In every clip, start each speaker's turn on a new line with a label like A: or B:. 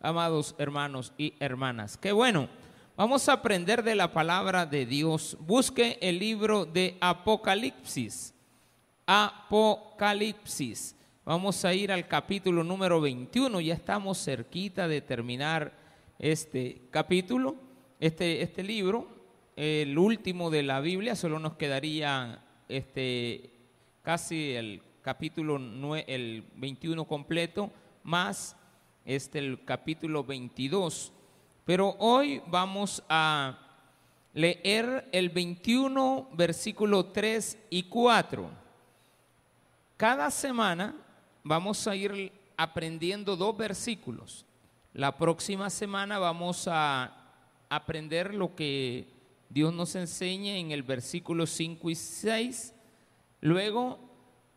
A: amados hermanos y hermanas. Qué bueno. Vamos a aprender de la palabra de Dios. Busque el libro de Apocalipsis. Apocalipsis. Vamos a ir al capítulo número 21. Ya estamos cerquita de terminar este capítulo, este, este libro, el último de la Biblia. Solo nos quedaría este, casi el capítulo el 21 completo, más este, el capítulo 22. Pero hoy vamos a leer el 21, versículo 3 y 4. Cada semana vamos a ir aprendiendo dos versículos. La próxima semana vamos a aprender lo que Dios nos enseña en el versículo 5 y 6. Luego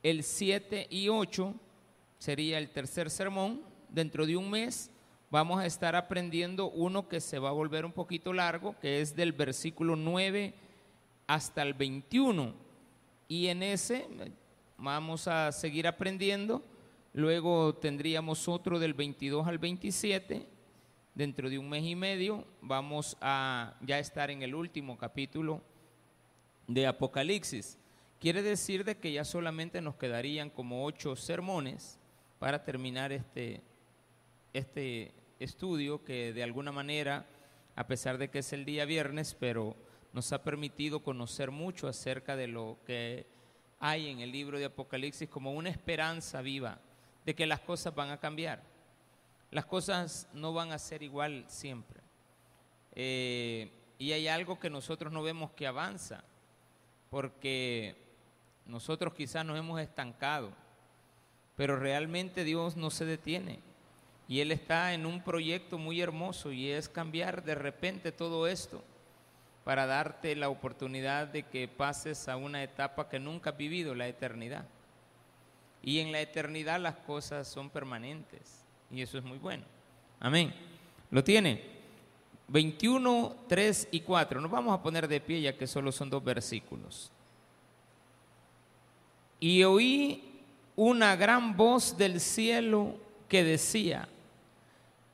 A: el 7 y 8 sería el tercer sermón. Dentro de un mes vamos a estar aprendiendo uno que se va a volver un poquito largo, que es del versículo 9 hasta el 21. Y en ese vamos a seguir aprendiendo. Luego tendríamos otro del 22 al 27. Dentro de un mes y medio vamos a ya estar en el último capítulo de Apocalipsis. Quiere decir de que ya solamente nos quedarían como ocho sermones para terminar este, este estudio que de alguna manera, a pesar de que es el día viernes, pero nos ha permitido conocer mucho acerca de lo que hay en el libro de Apocalipsis como una esperanza viva de que las cosas van a cambiar. Las cosas no van a ser igual siempre. Eh, y hay algo que nosotros no vemos que avanza, porque nosotros quizás nos hemos estancado, pero realmente Dios no se detiene. Y Él está en un proyecto muy hermoso y es cambiar de repente todo esto para darte la oportunidad de que pases a una etapa que nunca has vivido, la eternidad. Y en la eternidad las cosas son permanentes y eso es muy bueno. Amén. ¿Lo tiene? 21, 3 y 4. Nos vamos a poner de pie ya que solo son dos versículos y oí una gran voz del cielo que decía,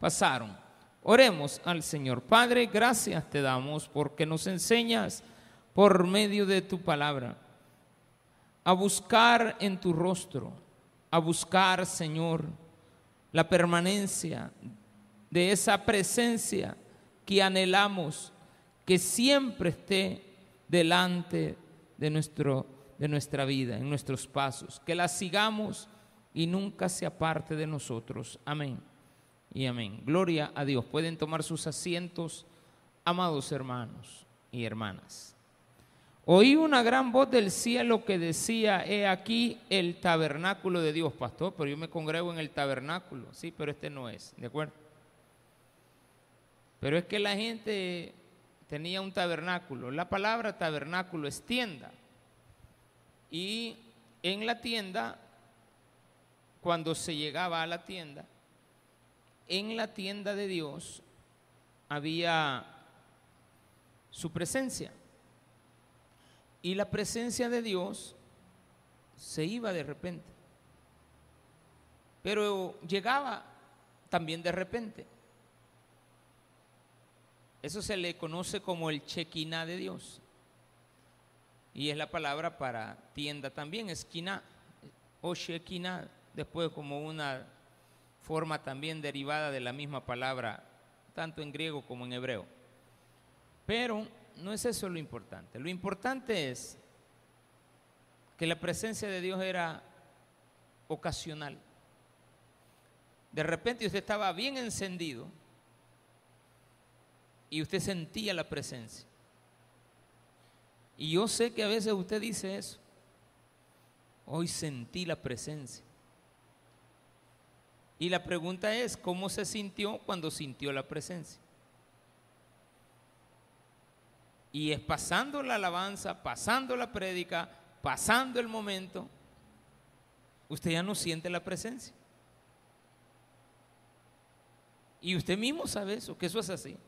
A: pasaron. Oremos al Señor. Padre, gracias te damos porque nos enseñas por medio de tu palabra a buscar en tu rostro, a buscar, Señor, la permanencia de esa presencia que anhelamos que siempre esté delante de nuestro de nuestra vida, en nuestros pasos, que la sigamos y nunca se aparte de nosotros. Amén y amén. Gloria a Dios. Pueden tomar sus asientos, amados hermanos y hermanas. Oí una gran voz del cielo que decía, he aquí el tabernáculo de Dios, pastor, pero yo me congrego en el tabernáculo, sí, pero este no es, ¿de acuerdo? Pero es que la gente tenía un tabernáculo. La palabra tabernáculo es tienda. Y en la tienda, cuando se llegaba a la tienda, en la tienda de Dios había su presencia. Y la presencia de Dios se iba de repente. Pero llegaba también de repente. Eso se le conoce como el chequiná de Dios. Y es la palabra para tienda también, esquina o shekinah, después como una forma también derivada de la misma palabra, tanto en griego como en hebreo. Pero no es eso lo importante. Lo importante es que la presencia de Dios era ocasional. De repente usted estaba bien encendido y usted sentía la presencia. Y yo sé que a veces usted dice eso. Hoy sentí la presencia. Y la pregunta es, ¿cómo se sintió cuando sintió la presencia? Y es pasando la alabanza, pasando la prédica, pasando el momento, usted ya no siente la presencia. Y usted mismo sabe eso, que eso es así.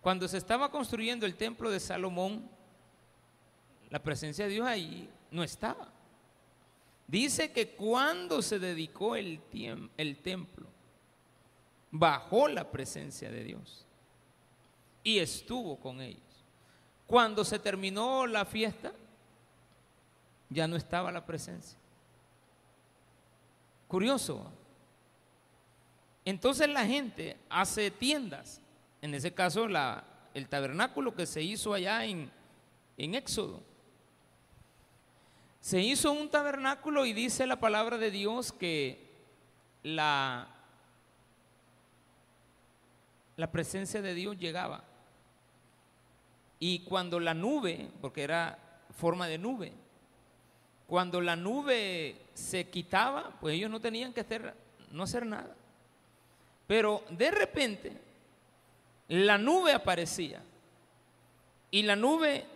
A: Cuando se estaba construyendo el templo de Salomón, la presencia de Dios ahí no estaba. Dice que cuando se dedicó el, templo, bajó la presencia de Dios y estuvo con ellos. Cuando se terminó la fiesta, ya no estaba la presencia. Curioso. Entonces la gente hace tiendas, en ese caso la, el tabernáculo que se hizo allá en, en Éxodo. Se hizo un tabernáculo y dice la palabra de Dios que la, la presencia de Dios llegaba. Y cuando la nube, porque era forma de nube, cuando la nube se quitaba, pues ellos no tenían que hacer, no hacer nada. Pero de repente la nube aparecía y la nube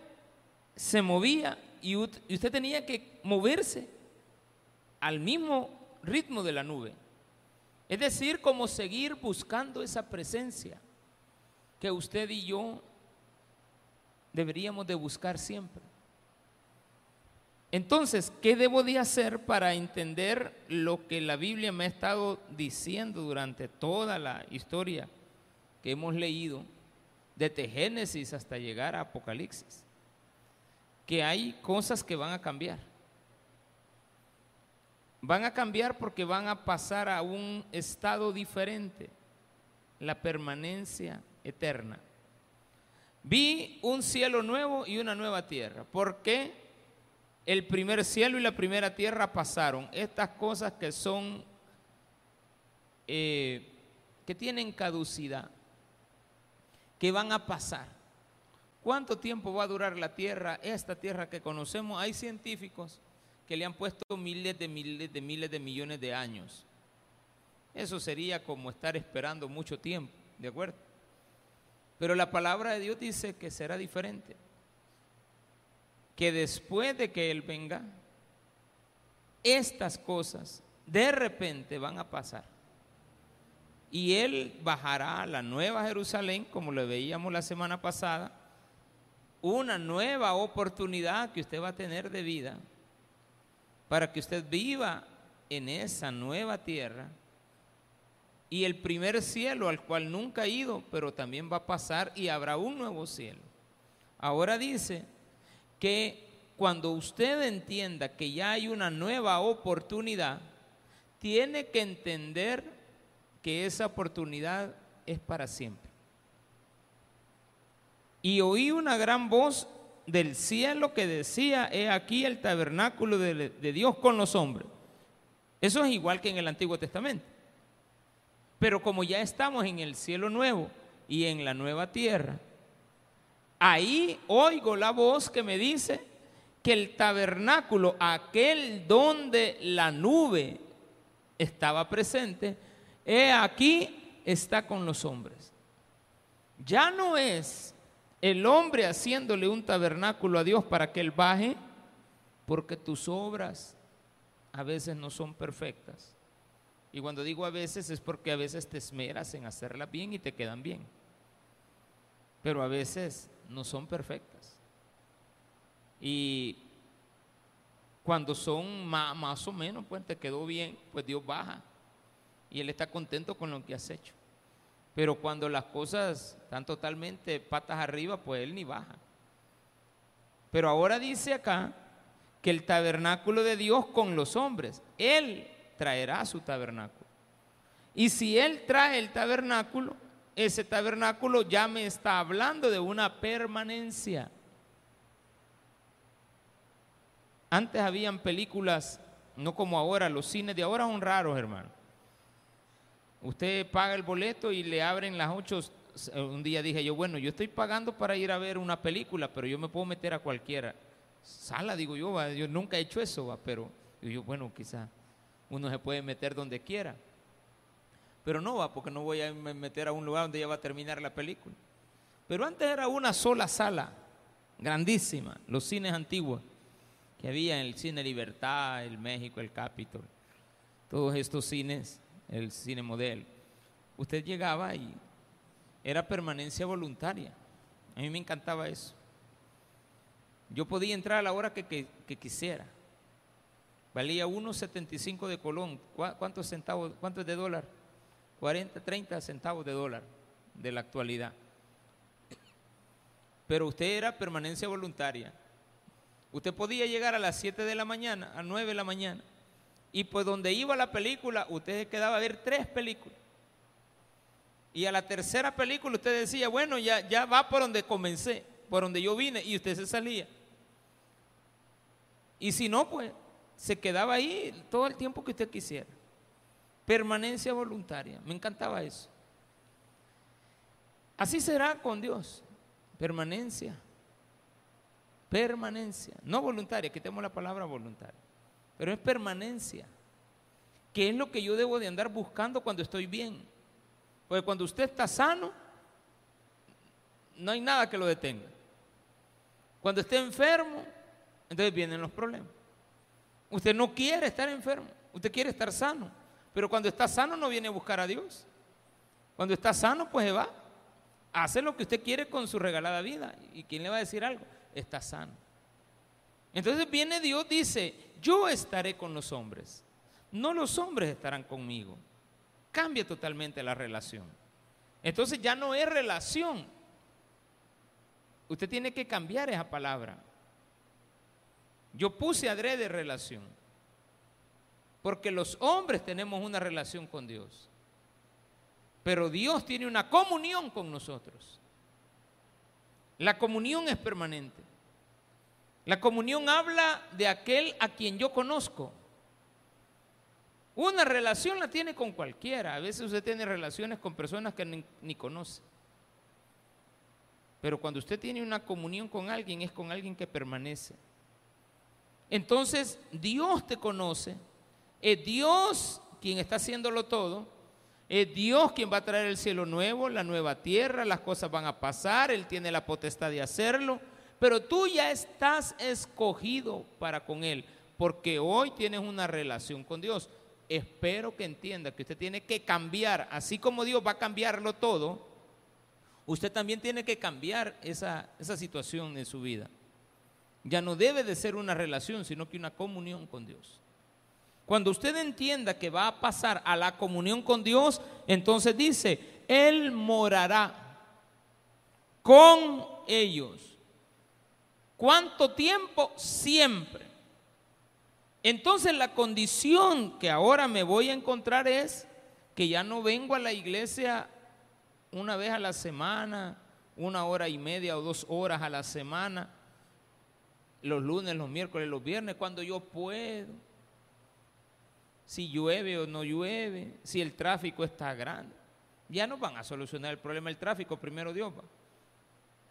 A: se movía y usted tenía que moverse al mismo ritmo de la nube. Es decir, como seguir buscando esa presencia que usted y yo deberíamos de buscar siempre. Entonces, ¿qué debo de hacer para entender lo que la Biblia me ha estado diciendo durante toda la historia que hemos leído, desde Génesis hasta llegar a Apocalipsis? Que hay cosas que van a cambiar. Van a cambiar porque van a pasar a un estado diferente, la permanencia eterna. Vi un cielo nuevo y una nueva tierra. ¿Por qué? El primer cielo y la primera tierra pasaron. Estas cosas que son, eh, que tienen caducidad, que van a pasar. ¿Cuánto tiempo va a durar la tierra, esta tierra que conocemos? Hay científicos que le han puesto miles de miles de miles de millones de años. Eso sería como estar esperando mucho tiempo, ¿de acuerdo? Pero la palabra de Dios dice que será diferente. Que después de que Él venga, estas cosas de repente van a pasar. Y Él bajará a la nueva Jerusalén, como lo veíamos la semana pasada, una nueva oportunidad que usted va a tener de vida para que usted viva en esa nueva tierra y el primer cielo al cual nunca ha ido, pero también va a pasar y habrá un nuevo cielo. Ahora dice que cuando usted entienda que ya hay una nueva oportunidad, tiene que entender que esa oportunidad es para siempre. Y oí una gran voz del cielo que decía, he aquí el tabernáculo de, Dios con los hombres. Eso es igual que en el Antiguo Testamento. Pero como ya estamos en el cielo nuevo y en la nueva tierra, ahí oigo la voz que me dice que el tabernáculo, aquel donde la nube estaba presente, he aquí está con los hombres. Ya no es el hombre haciéndole un tabernáculo a Dios para que Él baje, porque tus obras a veces no son perfectas. Y cuando digo a veces es porque a veces te esmeras en hacerlas bien y te quedan bien. Pero a veces no son perfectas. Y cuando son más, o menos, pues te quedó bien, pues Dios baja. Y Él está contento con lo que has hecho. Pero cuando las cosas están totalmente patas arriba, pues Él ni baja. Pero ahora dice acá que el tabernáculo de Dios con los hombres, Él traerá su tabernáculo. Y si Él trae el tabernáculo, ese tabernáculo ya me está hablando de una permanencia. Antes habían películas, no como ahora, los cines de ahora son raros, hermano. Usted paga el boleto y le abren las ocho. Un día dije yo, bueno, yo estoy pagando para ir a ver una película, pero yo me puedo meter a cualquiera. Sala, digo yo, yo nunca he hecho eso, pero yo, bueno, quizá uno se puede meter donde quiera. pero no va porque no voy a meter a un lugar donde ya va a terminar la película. Pero antes era una sola sala, grandísima, los cines antiguos que había en el Cine Libertad, el México, el Capitol, todos estos cines, el Cine Model. Usted llegaba y era permanencia voluntaria. A mí me encantaba eso. Yo podía entrar a la hora que, quisiera. Valía 1.75 de colón. ¿Cuántos centavos? ¿Cuánto es de dólar? 40, 30 centavos de dólar de la actualidad. Pero usted era permanencia voluntaria. Usted podía llegar a las 7 de la mañana, a 9 de la mañana, y pues donde iba la película, usted quedaba a ver tres películas. Y a la tercera película usted decía, bueno, ya, ya va por donde comencé, por donde yo vine, y usted se salía. Y si no, pues se quedaba ahí todo el tiempo que usted quisiera. Permanencia voluntaria. Me encantaba eso. Así será con Dios. Permanencia. Permanencia. No voluntaria, quitemos la palabra voluntaria. Pero es permanencia. ¿Qué es lo que yo debo de andar buscando cuando estoy bien? Porque cuando usted está sano, no hay nada que lo detenga. Cuando esté enfermo, entonces vienen los problemas. Usted no quiere estar enfermo, usted quiere estar sano. Pero cuando está sano no viene a buscar a Dios. Cuando está sano, pues va. Hace lo que usted quiere con su regalada vida. ¿Y quién le va a decir algo? Está sano. Entonces viene Dios, dice, yo estaré con los hombres. No los hombres estarán conmigo cambia totalmente la relación. Entonces ya no es relación. Usted tiene que cambiar esa palabra. Yo puse adrede relación. Porque los hombres tenemos una relación con Dios. Pero Dios tiene una comunión con nosotros. La comunión es permanente. La comunión habla de aquel a quien yo conozco. Una relación la tiene con cualquiera. A veces usted tiene relaciones con personas que ni, conoce. Pero cuando usted tiene una comunión con alguien, es con alguien que permanece. Entonces, Dios te conoce. Es Dios quien está haciéndolo todo. Es Dios quien va a traer el cielo nuevo, la nueva tierra, las cosas van a pasar, Él tiene la potestad de hacerlo, pero tú ya estás escogido para con Él, porque hoy tienes una relación con Dios espero que entienda que usted tiene que cambiar, así como Dios va a cambiarlo todo, usted también tiene que cambiar esa, esa situación en su vida. Ya no debe de ser una relación, sino que una comunión con Dios. Cuando usted entienda que va a pasar a la comunión con Dios, entonces dice, Él morará con ellos. ¿Cuánto tiempo? Siempre. Entonces la condición que ahora me voy a encontrar es que ya no vengo a la iglesia una vez a la semana, una hora y media o dos horas a la semana, los lunes, los miércoles, los viernes, cuando yo puedo. Si llueve o no llueve, si el tráfico está grande. Ya no van a solucionar el problema del tráfico, primero Dios va.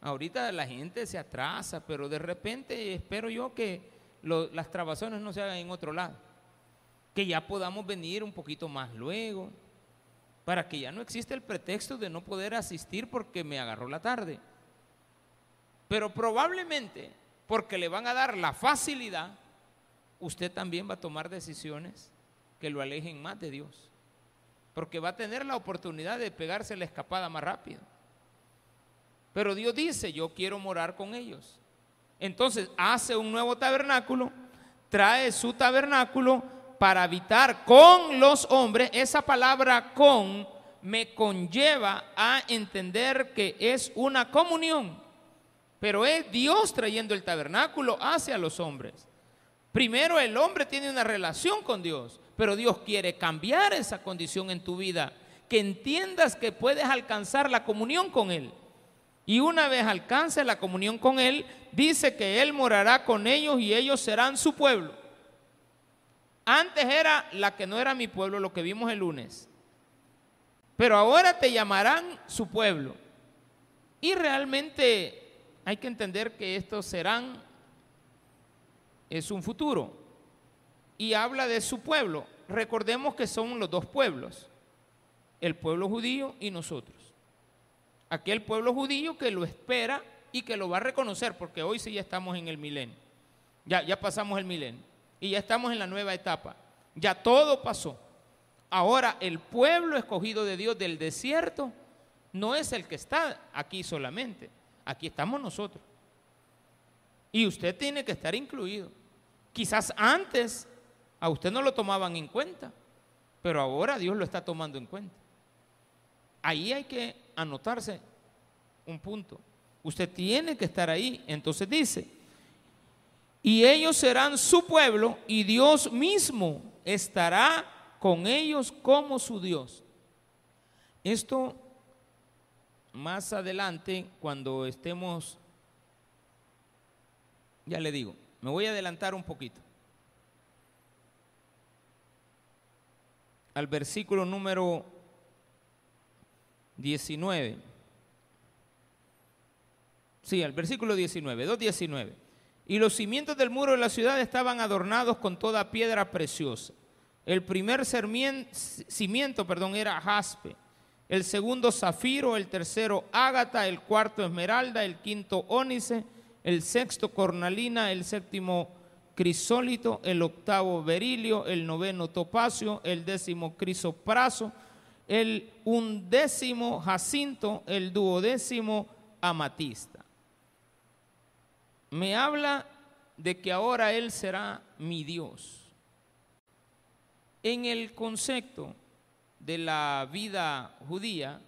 A: Ahorita la gente se atrasa, pero de repente espero yo que las trabazones no se hagan en otro lado. Que ya podamos venir un poquito más luego, para que ya no exista el pretexto de no poder asistir porque me agarró la tarde. Pero probablemente, porque le van a dar la facilidad, usted también va a tomar decisiones que lo alejen más de Dios. Porque va a tener la oportunidad de pegarse la escapada más rápido. Pero Dios dice, yo quiero morar con ellos. Entonces hace un nuevo tabernáculo, trae su tabernáculo para habitar con los hombres. Esa palabra con me conlleva a entender que es una comunión, pero es Dios trayendo el tabernáculo hacia los hombres. Primero el hombre tiene una relación con Dios, pero Dios quiere cambiar esa condición en tu vida, que entiendas que puedes alcanzar la comunión con Él. Y una vez alcance la comunión con Él, dice que Él morará con ellos y ellos serán su pueblo. Antes era la que no era mi pueblo, lo que vimos el lunes. Pero ahora te llamarán su pueblo. Y realmente hay que entender que estos serán, es un futuro. Y habla de su pueblo. Recordemos que son los dos pueblos. el pueblo judío y nosotros. Aquel pueblo judío que lo espera y que lo va a reconocer, porque hoy sí ya estamos en el milenio. Ya, ya pasamos el milenio. Y ya estamos en la nueva etapa. Ya todo pasó. Ahora el pueblo escogido de Dios del desierto no es el que está aquí solamente. Aquí estamos nosotros. Y usted tiene que estar incluido. Quizás antes a usted no lo tomaban en cuenta, pero ahora Dios lo está tomando en cuenta. Ahí hay que anotarse un punto. Usted tiene que estar ahí. Entonces dice, y ellos serán su pueblo y Dios mismo estará con ellos como su Dios. Esto más adelante, cuando estemos, ya le digo, me voy a adelantar un poquito. Al versículo número 19. Sí, al versículo 19, 2.19. Y los cimientos del muro de la ciudad estaban adornados con toda piedra preciosa. El primer cimiento, perdón, era jaspe, el segundo zafiro, el tercero ágata, el cuarto esmeralda, el quinto ónice, el sexto cornalina, el séptimo crisólito, el octavo berilio, el noveno topacio, el décimo crisopraso, el undécimo jacinto, el duodécimo amatista. Me habla de que ahora Él será mi Dios. En el concepto de la vida judía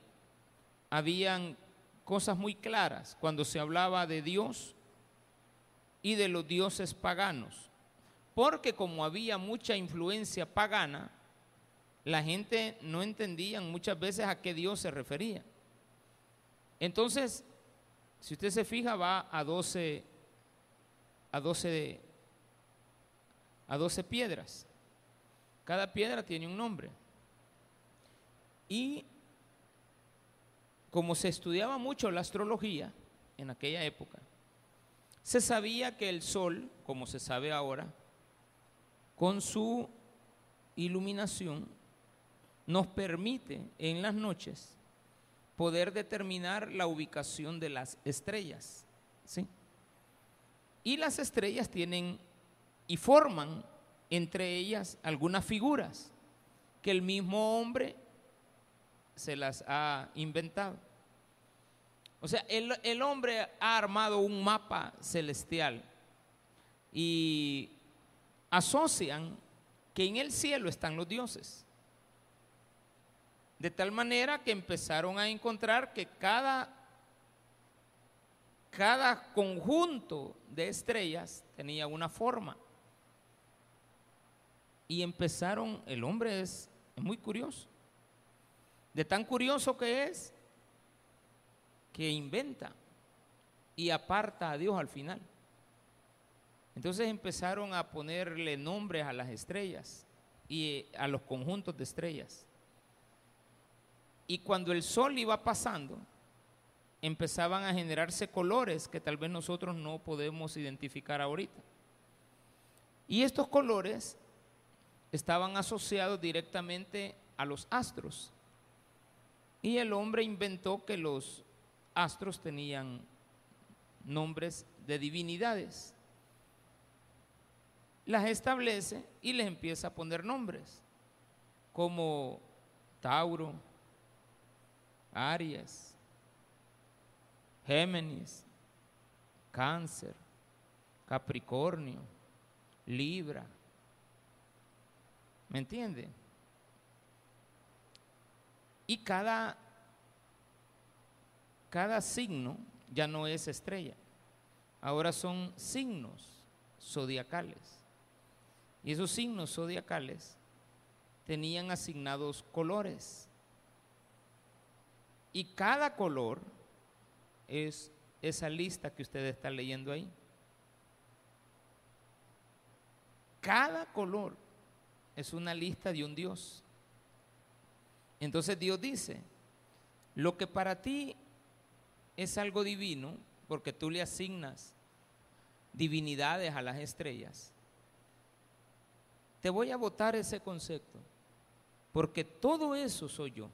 A: habían cosas muy claras cuando se hablaba de Dios y de los dioses paganos. Porque como había mucha influencia pagana, la gente no entendía muchas veces a qué Dios se refería. Entonces, si usted se fija, va a 12, a 12, a 12 piedras. Cada piedra tiene un nombre. Y como se estudiaba mucho la astrología en aquella época, se sabía que el sol, como se sabe ahora, con su iluminación, nos permite en las noches poder determinar la ubicación de las estrellas. ¿sí? Y las estrellas tienen y forman entre ellas algunas figuras que el mismo hombre se las ha inventado. O sea, el, hombre ha armado un mapa celestial y asocian que en el cielo están los dioses. De tal manera que empezaron a encontrar que cada, cada conjunto de estrellas tenía una forma. Y empezaron, el hombre es muy curioso. De tan curioso que es, que inventa y aparta a Dios al final. Entonces empezaron a ponerle nombres a las estrellas y a los conjuntos de estrellas. Y cuando el sol iba pasando, empezaban a generarse colores que tal vez nosotros no podemos identificar ahorita. Y estos colores estaban asociados directamente a los astros. Y el hombre inventó que los astros tenían nombres de divinidades. Las establece y les empieza a poner nombres, como Tauro, Aries, Géminis, Cáncer, Capricornio, Libra. ¿Me entiende? Y cada, cada signo ya no es estrella, ahora son signos zodiacales. Y esos signos zodiacales tenían asignados colores. Y cada color es esa lista que usted está leyendo ahí. Cada color es una lista de un Dios. Entonces Dios dice, lo que para ti es algo divino, porque tú le asignas divinidades a las estrellas, te voy a votar ese concepto, porque todo eso soy yo.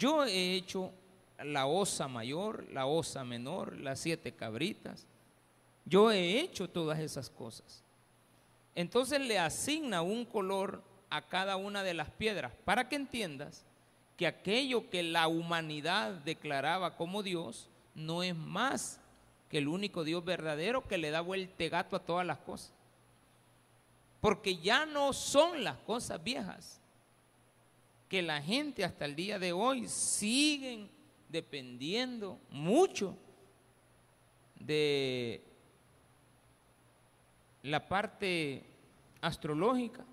A: Yo he hecho la osa mayor, la osa menor, las siete cabritas. Yo he hecho todas esas cosas. Entonces le asigna un color a cada una de las piedras para que entiendas que aquello que la humanidad declaraba como Dios no es más que el único Dios verdadero que le da vuelta gato a todas las cosas. Porque ya no son las cosas viejas que la gente hasta el día de hoy siguen dependiendo mucho de la parte astrológica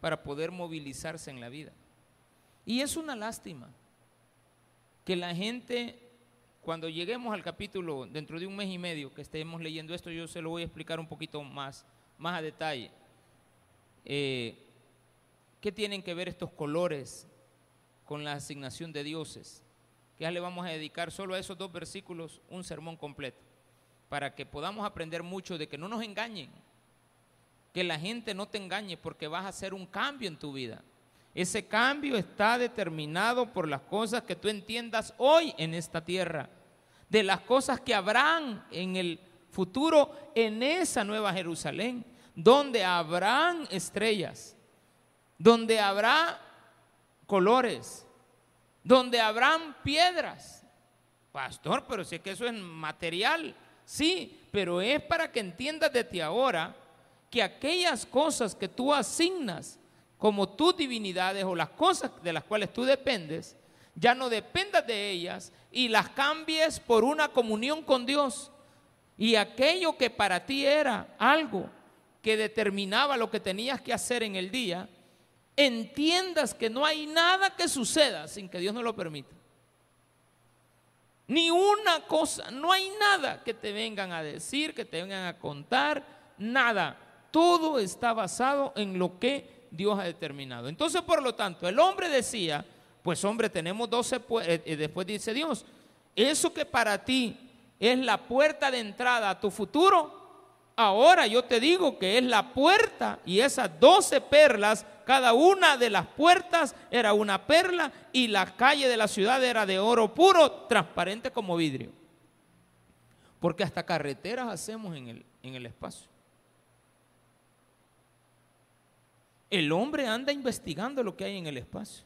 A: para poder movilizarse en la vida. Y es una lástima que la gente, cuando lleguemos al capítulo, dentro de un mes y medio que estemos leyendo esto, yo se lo voy a explicar un poquito más, más a detalle. Eh, ¿Qué tienen que ver estos colores con la asignación de dioses? Que ya le vamos a dedicar solo a esos dos versículos un sermón completo, para que podamos aprender mucho de que no nos engañen, que la gente no te engañe porque vas a hacer un cambio en tu vida. Ese cambio está determinado por las cosas que tú entiendas hoy en esta tierra, de las cosas que habrán en el futuro en esa nueva Jerusalén, donde habrán estrellas, donde habrá colores, donde habrán piedras. Pastor, pero es que eso es material, sí, pero es para que entiendas desde ahora que aquellas cosas que tú asignas como tus divinidades o las cosas de las cuales tú dependes, ya no dependas de ellas y las cambies por una comunión con Dios. Y aquello que para ti era algo que determinaba lo que tenías que hacer en el día, entiendas que no hay nada que suceda sin que Dios no lo permita. Ni una cosa, no hay nada que te vengan a decir, que te vengan a contar, nada. Todo está basado en lo que Dios ha determinado. Entonces, por lo tanto, el hombre decía, pues hombre, tenemos 12, eh, eh, después dice Dios, eso que para ti es la puerta de entrada a tu futuro, ahora yo te digo que es la puerta y esas 12 perlas, cada una de las puertas era una perla y la calle de la ciudad era de oro puro, transparente como vidrio. Porque hasta carreteras hacemos en el, en el espacio. El hombre anda investigando lo que hay en el espacio.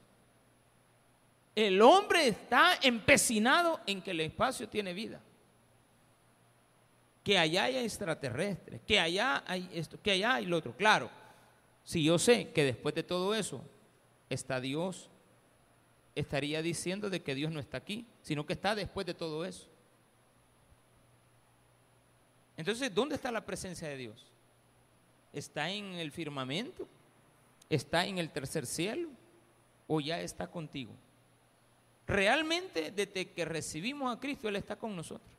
A: El hombre está empecinado en que el espacio tiene vida. Que allá hay extraterrestres, que allá hay esto, que allá hay lo otro. Claro, si yo sé que después de todo eso está Dios, estaría diciendo de que Dios no está aquí, sino que está después de todo eso. Entonces, ¿dónde está la presencia de Dios? ¿Está en el firmamento? ¿Está en el tercer cielo o ya está contigo? Realmente desde que recibimos a Cristo, Él está con nosotros.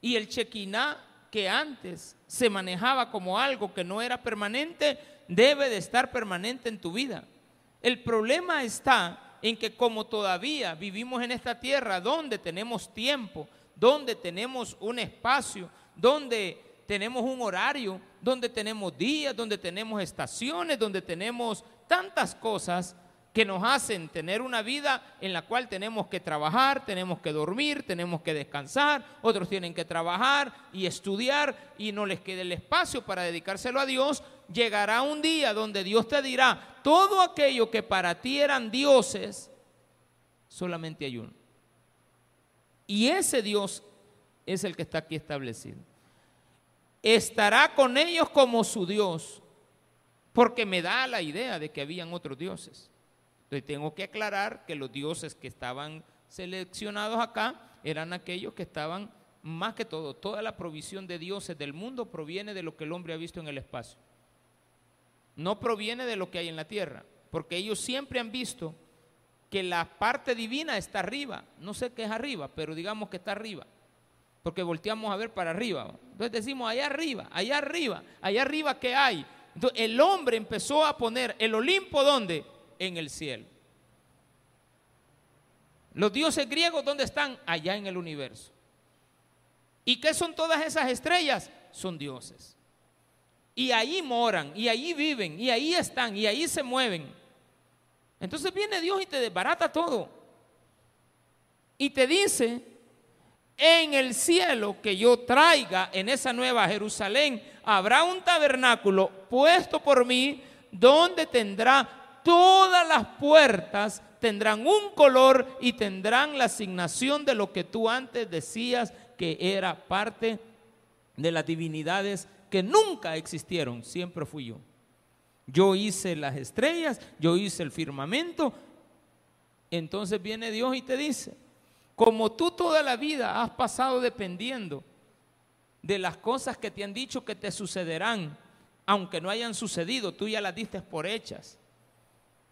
A: Y el chequiná que antes se manejaba como algo que no era permanente, debe de estar permanente en tu vida. El problema está en que como todavía vivimos en esta tierra donde tenemos tiempo, donde tenemos un espacio, donde tenemos un horario, donde tenemos días, donde tenemos estaciones, donde tenemos tantas cosas que nos hacen tener una vida en la cual tenemos que trabajar, tenemos que dormir, tenemos que descansar, otros tienen que trabajar y estudiar y no les quede el espacio para dedicárselo a Dios, llegará un día donde Dios te dirá, todo aquello que para ti eran dioses, solamente hay uno. Y ese Dios es el que está aquí establecido estará con ellos como su Dios, porque me da la idea de que habían otros dioses. Entonces tengo que aclarar que los dioses que estaban seleccionados acá eran aquellos que estaban más que todo, toda la provisión de dioses del mundo proviene de lo que el hombre ha visto en el espacio. No proviene de lo que hay en la tierra, porque ellos siempre han visto que la parte divina está arriba. No sé qué es arriba, pero digamos que está arriba porque volteamos a ver para arriba. Entonces decimos, allá arriba, allá arriba, allá arriba, ¿qué hay? Entonces el hombre empezó a poner el Olimpo, ¿dónde? En el cielo. Los dioses griegos, ¿dónde están? Allá en el universo. ¿Y qué son todas esas estrellas? Son dioses. Y ahí moran, y ahí viven, y ahí están, y ahí se mueven. Entonces viene Dios y te desbarata todo. y te dice, en el cielo que yo traiga en esa nueva Jerusalén, habrá un tabernáculo puesto por mí donde tendrá todas las puertas, tendrán un color y tendrán la asignación de lo que tú antes decías que era parte de las divinidades que nunca existieron, siempre fui yo. Yo hice las estrellas, yo hice el firmamento. Entonces viene Dios y te dice, como tú toda la vida has pasado dependiendo de las cosas que te han dicho que te sucederán, aunque no hayan sucedido, tú ya las diste por hechas,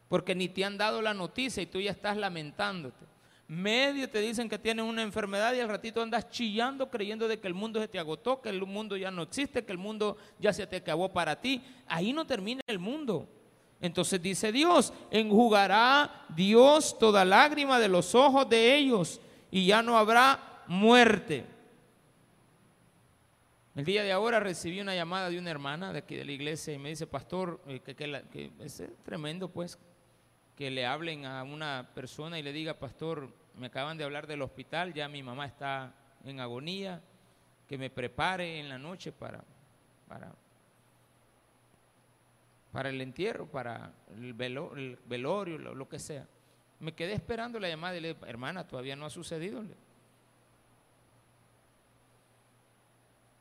A: porque ni te han dado la noticia y tú ya estás lamentándote. Medio te dicen que tienes una enfermedad y al ratito andas chillando creyendo de que el mundo se te agotó, que el mundo ya no existe, que el mundo ya se te acabó para ti. Ahí no termina el mundo. Entonces dice Dios, enjugará Dios toda lágrima de los ojos de ellos y ya no habrá muerte. El día de ahora recibí una llamada de una hermana de aquí de la iglesia y me dice, pastor, eh, que, es tremendo pues que le hablen a una persona y le diga, pastor, me acaban de hablar del hospital, ya mi mamá está en agonía, que me prepare en la noche para, para, para el entierro, para el, velorio, lo, que sea. Me quedé esperando la llamada y le dije, hermana, todavía no ha sucedido.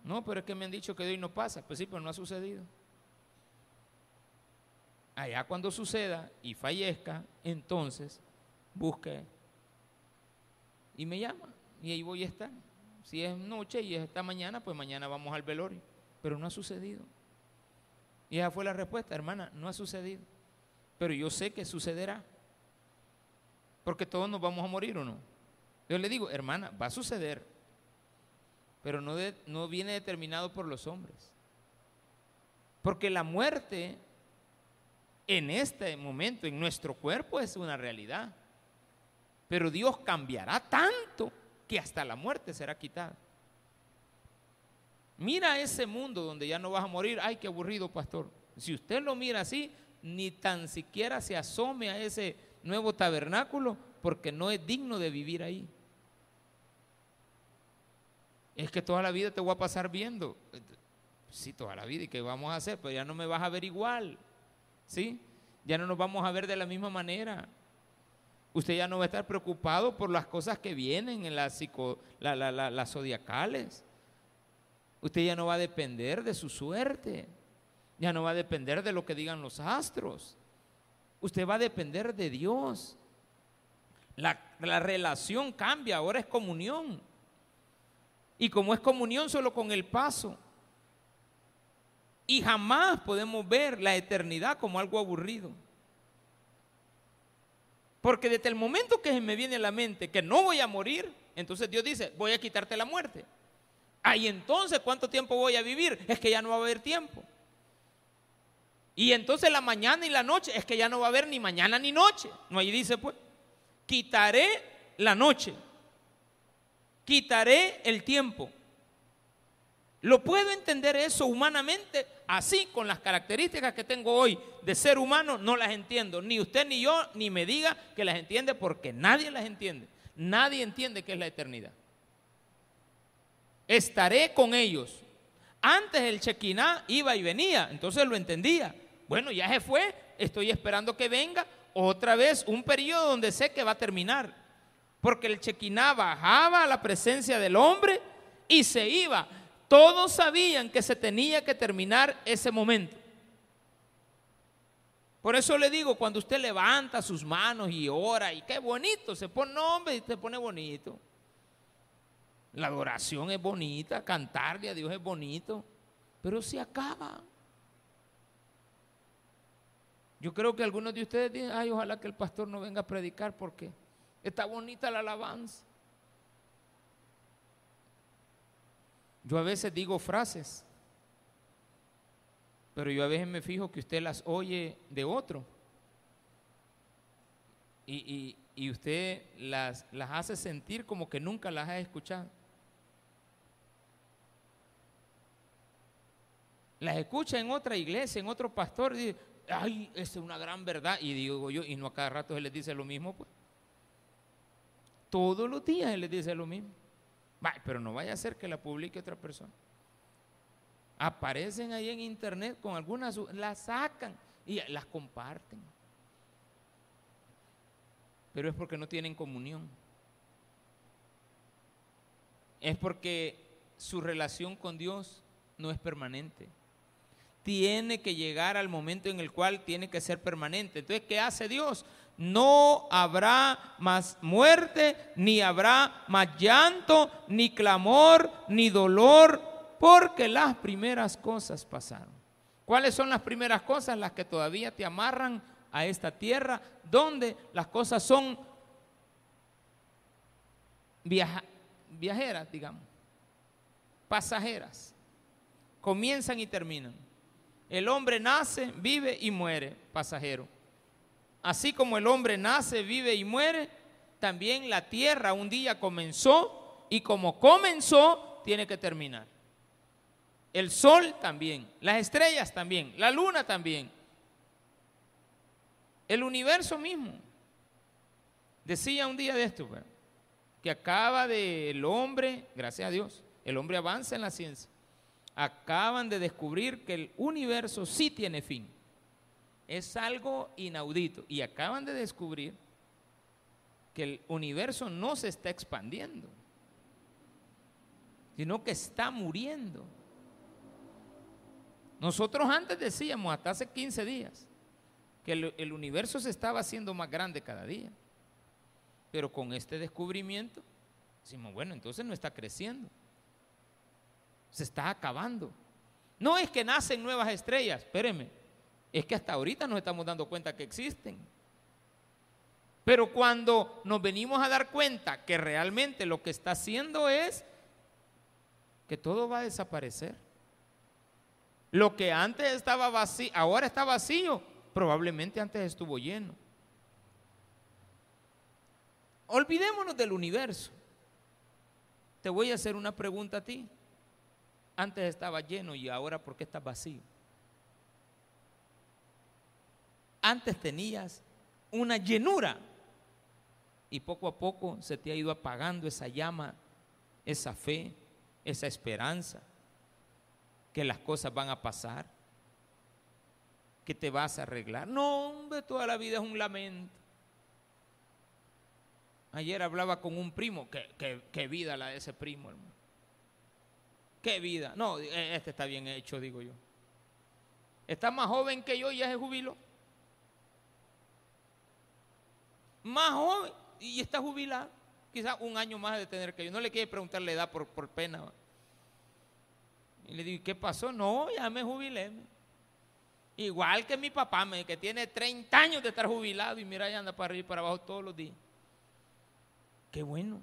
A: No, pero es que me han dicho que hoy no pasa. Pues sí, pero no ha sucedido allá cuando suceda y fallezca, entonces busque y me llama y ahí voy a estar. Si es noche y es esta mañana, pues mañana vamos al velorio. Pero no ha sucedido. Y esa fue la respuesta, hermana, no ha sucedido. Pero yo sé que sucederá. Porque todos nos vamos a morir o no. Yo le digo, hermana, va a suceder. Pero no, no viene determinado por los hombres. Porque la muerte en este momento, en nuestro cuerpo, es una realidad. Pero Dios cambiará tanto que hasta la muerte será quitada. Mira ese mundo donde ya no vas a morir. Ay, qué aburrido, pastor. Si usted lo mira así, ni tan siquiera se asome a ese nuevo tabernáculo porque no es digno de vivir ahí. Es que toda la vida te voy a pasar viendo. Sí, toda la vida. ¿Y qué vamos a hacer? Pues ya no me vas a ver igual. ¿Sí? Ya no nos vamos a ver de la misma manera. Usted ya no va a estar preocupado por las cosas que vienen en las, las zodiacales. Usted ya no va a depender de su suerte. Ya no va a depender de lo que digan los astros. Usted va a depender de Dios. La, la, relación cambia, ahora es comunión. Y como es comunión solo con el paso, y jamás podemos ver la eternidad como algo aburrido. Porque desde el momento que me viene a la mente que no voy a morir, entonces Dios dice, voy a quitarte la muerte. Ahí entonces, ¿cuánto tiempo voy a vivir? Es que ya no va a haber tiempo. Y entonces la mañana y la noche, es que ya no va a haber ni mañana ni noche. No, ahí dice pues, quitaré la noche, quitaré el tiempo. ¿Lo puedo entender eso humanamente? Así, con las características que tengo hoy de ser humano, no las entiendo. Ni usted ni yo, ni me diga que las entiende porque nadie las entiende. Nadie entiende qué es la eternidad. Estaré con ellos. Antes el chequiná iba y venía, entonces lo entendía. Bueno, ya se fue, estoy esperando que venga otra vez un periodo donde sé que va a terminar. Porque el chequiná bajaba a la presencia del hombre y se iba. Todos sabían que se tenía que terminar ese momento. Por eso le digo, cuando usted levanta sus manos y ora, y qué bonito, se pone nombre y se pone bonito. La adoración es bonita, cantarle a Dios es bonito, pero se acaba. Yo creo que algunos de ustedes dicen, ay, ojalá que el pastor no venga a predicar porque está bonita la alabanza. Yo a veces digo frases, pero yo a veces me fijo que usted las oye de otro. Y, usted las, las hace sentir como que nunca las ha escuchado. Las escucha en otra iglesia, en otro pastor, y dice, ay, esa es una gran verdad. Y digo yo, y no a cada rato se les dice lo mismo, pues. Todos los días él les dice lo mismo. Pero no vaya a ser que la publique otra persona. Aparecen ahí en internet con algunas, las sacan y las comparten. Pero es porque no tienen comunión. Es porque su relación con Dios no es permanente. Tiene que llegar al momento en el cual tiene que ser permanente. Entonces, ¿qué hace Dios? No habrá más muerte, ni habrá más llanto, ni clamor, ni dolor, porque las primeras cosas pasaron. ¿Cuáles son las primeras cosas? Las que todavía te amarran a esta tierra, donde las cosas son viajeras, digamos, pasajeras, comienzan y terminan. El hombre nace, vive y muere, pasajero. Así como el hombre nace, vive y muere, también la tierra un día comenzó y como comenzó, tiene que terminar. El sol también, las estrellas también, la luna también, el universo mismo. Decía un día de esto, que acaba de el hombre, gracias a Dios, el hombre avanza en la ciencia acaban de descubrir que el universo sí tiene fin. Es algo inaudito. Y acaban de descubrir que el universo no se está expandiendo, sino que está muriendo. Nosotros antes decíamos, hasta hace 15 días, que el, universo se estaba haciendo más grande cada día. Pero con este descubrimiento, decimos, bueno, entonces no está creciendo se está acabando. No es que nacen nuevas estrellas, espérenme, es que hasta ahorita nos estamos dando cuenta que existen. Pero cuando nos venimos a dar cuenta que realmente lo que está haciendo es que todo va a desaparecer. Lo que antes estaba vacío, ahora está vacío, probablemente antes estuvo lleno. Olvidémonos del universo. Te voy a hacer una pregunta a ti. Antes estaba lleno y ahora ¿por qué está vacío? Antes tenías una llenura y poco a poco se te ha ido apagando esa llama, esa fe, esa esperanza, que las cosas van a pasar, que te vas a arreglar. No, hombre, toda la vida es un lamento. Ayer hablaba con un primo, qué, vida la de ese primo, hermano. ¿Qué vida? No, e, este está bien hecho, digo yo. Está más joven que yo y ya se jubiló. Más joven y está jubilado. Quizás un año más de tener que yo. No le quiere preguntar la edad por, por pena. Y le digo, ¿qué pasó? No, ya me jubilé. Igual que mi papá, que tiene 30 años de estar jubilado y mira, ya anda para arriba y para abajo todos los días. Qué bueno.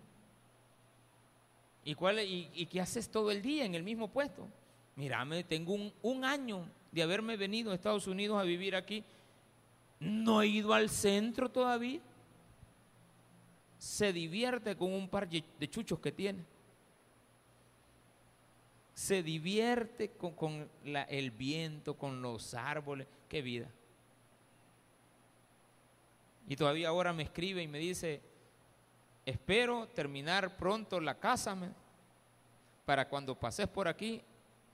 A: ¿Y, cuál, y, qué haces todo el día en el mismo puesto? Mírame, tengo un, un año de haberme venido a Estados Unidos a vivir aquí. No he ido al centro todavía. Se divierte con un par de chuchos que tiene. Se divierte con, el viento, con los árboles. Qué vida. Y todavía ahora me escribe y me dice, espero terminar pronto la casa para cuando pases por aquí,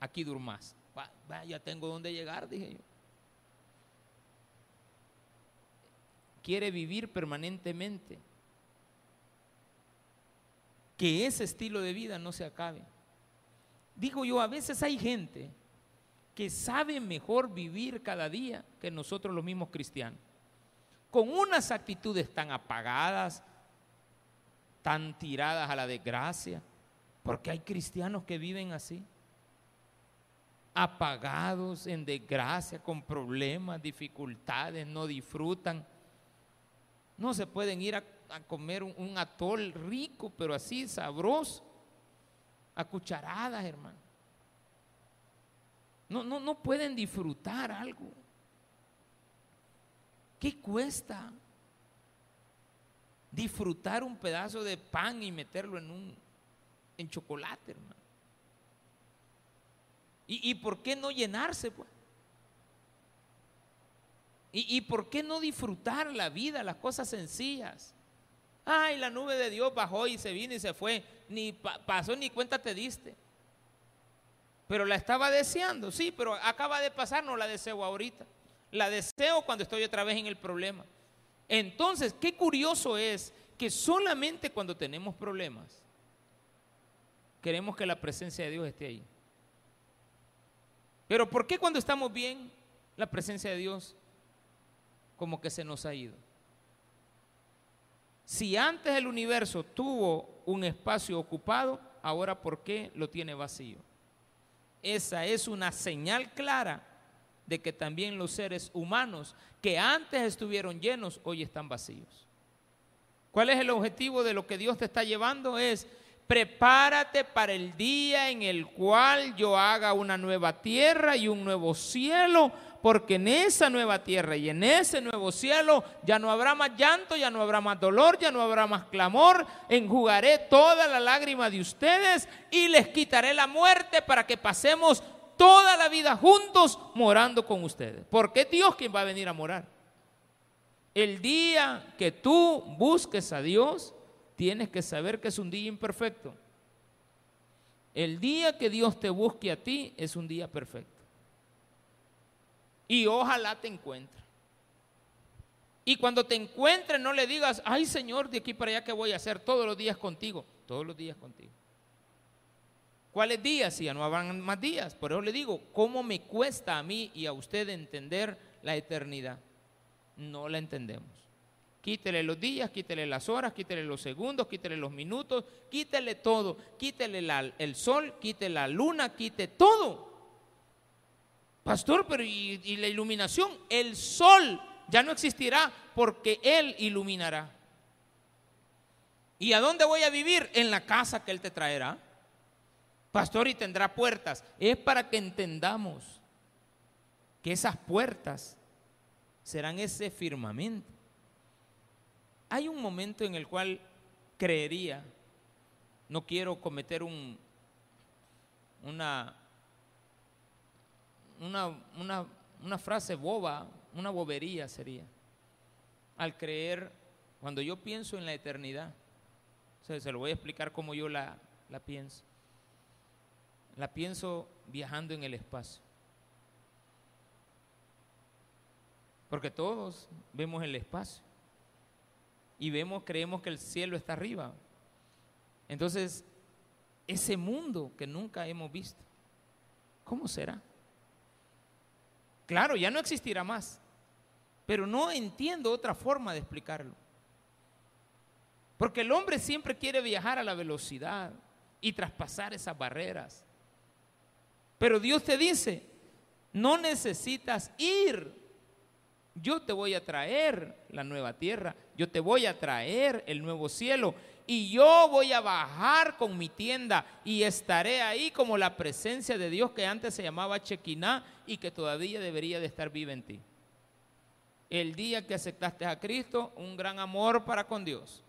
A: aquí durmas. Va, ya tengo donde llegar, dije yo. Quiere vivir permanentemente. Que ese estilo de vida no se acabe. Digo yo, a veces hay gente que sabe mejor vivir cada día que nosotros los mismos cristianos. Con unas actitudes tan apagadas, tan tiradas a la desgracia, porque hay cristianos que viven así, apagados, en desgracia, con problemas, dificultades, no disfrutan. No se pueden ir a, comer un, atol rico, pero así sabroso, a cucharadas, hermano. No, no, no pueden disfrutar algo. ¿Qué cuesta? disfrutar un pedazo de pan y meterlo en un en chocolate, hermano. ¿Y, por qué no llenarse, pues? ¿Y, ¿Y por qué no disfrutar la vida, las cosas sencillas? Ay, la nube de Dios bajó y se vino y se fue. Ni pasó ni cuenta te diste. Pero la estaba deseando, sí, pero acaba de pasar, no la deseo ahorita. La deseo cuando estoy otra vez en el problema. Entonces, qué curioso es que solamente cuando tenemos problemas queremos que la presencia de Dios esté ahí. Pero ¿por qué cuando estamos bien la presencia de Dios como que se nos ha ido? Si antes el universo tuvo un espacio ocupado, ahora ¿por qué lo tiene vacío? Esa es una señal clara de que también los seres humanos que antes estuvieron llenos, hoy están vacíos. ¿Cuál es el objetivo de lo que Dios te está llevando? Es prepárate para el día en el cual yo haga una nueva tierra y un nuevo cielo, porque en esa nueva tierra y en ese nuevo cielo ya no habrá más llanto, ya no habrá más dolor, ya no habrá más clamor, enjugaré toda la lágrima de ustedes y les quitaré la muerte para que pasemos toda la vida juntos morando con ustedes. Porque Dios quien va a venir a morar. El día que tú busques a Dios, tienes que saber que es un día imperfecto. El día que Dios te busque a ti es un día perfecto. Y ojalá te encuentre. Y cuando te encuentre no le digas, ay Señor, de aquí para allá que voy a hacer todos los días contigo. Todos los días contigo. ¿Cuáles días? Si ya no habrán más días. Por eso le digo, ¿cómo me cuesta a mí y a usted entender la eternidad? No la entendemos. Quítele los días, quítele las horas, quítele los segundos, quítele los minutos, quítele todo, quítele el sol, quítele la luna, quite todo. Pastor, pero ¿y, la iluminación? El sol ya no existirá porque Él iluminará. ¿Y a dónde voy a vivir? En la casa que Él te traerá. Pastor, y tendrá puertas. Es para que entendamos que esas puertas serán ese firmamento hay un momento en el cual creería, no quiero cometer un, una, una, una, frase boba, una bobería sería, al creer, cuando yo pienso en la eternidad, se lo voy a explicar como yo la, la pienso. La pienso viajando en el espacio. Porque todos vemos el espacio y vemos, creemos que el cielo está arriba. Entonces, ese mundo que nunca hemos visto, ¿cómo será? Claro, ya no existirá más, pero no entiendo otra forma de explicarlo. Porque el hombre siempre quiere viajar a la velocidad y traspasar esas barreras. Pero Dios te dice, no necesitas ir yo te voy a traer la nueva tierra, yo te voy a traer el nuevo cielo y yo voy a bajar con mi tienda y estaré ahí como la presencia de Dios que antes se llamaba Chequiná y que todavía debería de estar viva en ti. El día que aceptaste a Cristo, un gran amor para con Dios.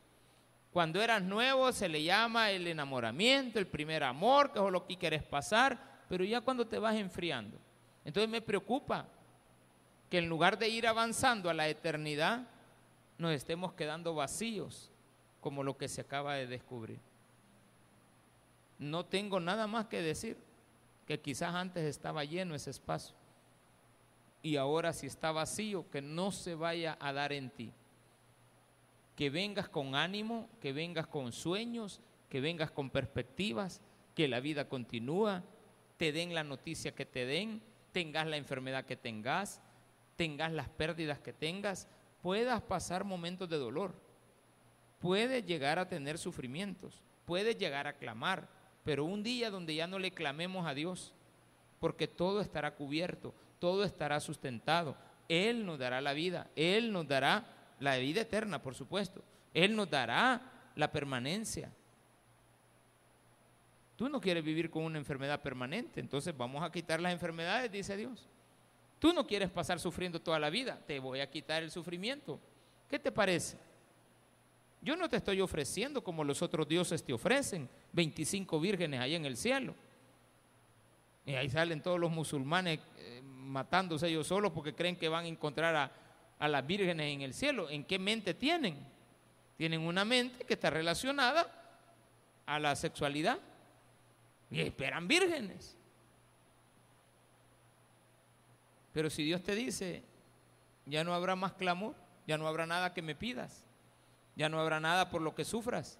A: Cuando eras nuevo se le llama el enamoramiento, el primer amor, que es lo que quieres pasar, pero ya cuando te vas enfriando. Entonces me preocupa que en lugar de ir avanzando a la eternidad, nos estemos quedando vacíos, como lo que se acaba de descubrir. No tengo nada más que decir, que quizás antes estaba lleno ese espacio y ahora si está vacío, que no se vaya a dar en ti. Que vengas con ánimo, que vengas con sueños, que vengas con perspectivas, que la vida continúa, te den la noticia que te den, tengas la enfermedad que tengas, tengas las pérdidas que tengas, puedas pasar momentos de dolor, puedes llegar a tener sufrimientos, puedes llegar a clamar, pero un día donde ya no le clamemos a Dios, porque todo estará cubierto, todo estará sustentado, Él nos dará la vida, Él nos dará la vida eterna, por supuesto, Él nos dará la permanencia. Tú no quieres vivir con una enfermedad permanente, entonces vamos a quitar las enfermedades, dice Dios. Tú no quieres pasar sufriendo toda la vida, te voy a quitar el sufrimiento. ¿Qué te parece? Yo no te estoy ofreciendo como los otros dioses te ofrecen, 25 vírgenes ahí en el cielo. Y ahí salen todos los musulmanes eh, matándose ellos solos porque creen que van a encontrar a, a las vírgenes en el cielo. ¿En qué mente tienen? tienen una mente que está relacionada a la sexualidad y esperan vírgenes. Pero si Dios te dice, ya no habrá más clamor, ya no habrá nada que me pidas, ya no habrá nada por lo que sufras.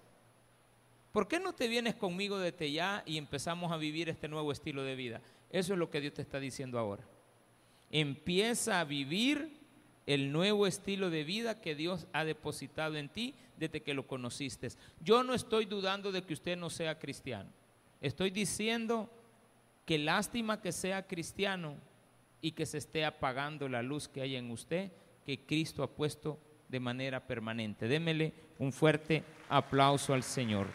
A: ¿Por qué no te vienes conmigo desde ya y empezamos a vivir este nuevo estilo de vida? Eso es lo que Dios te está diciendo ahora. Empieza a vivir el nuevo estilo de vida que Dios ha depositado en ti desde que lo conociste. Yo no estoy dudando de que usted no sea cristiano. Estoy diciendo que lástima que sea cristiano y que se esté apagando la luz que hay en usted, que Cristo ha puesto de manera permanente. Démele un fuerte aplauso al Señor.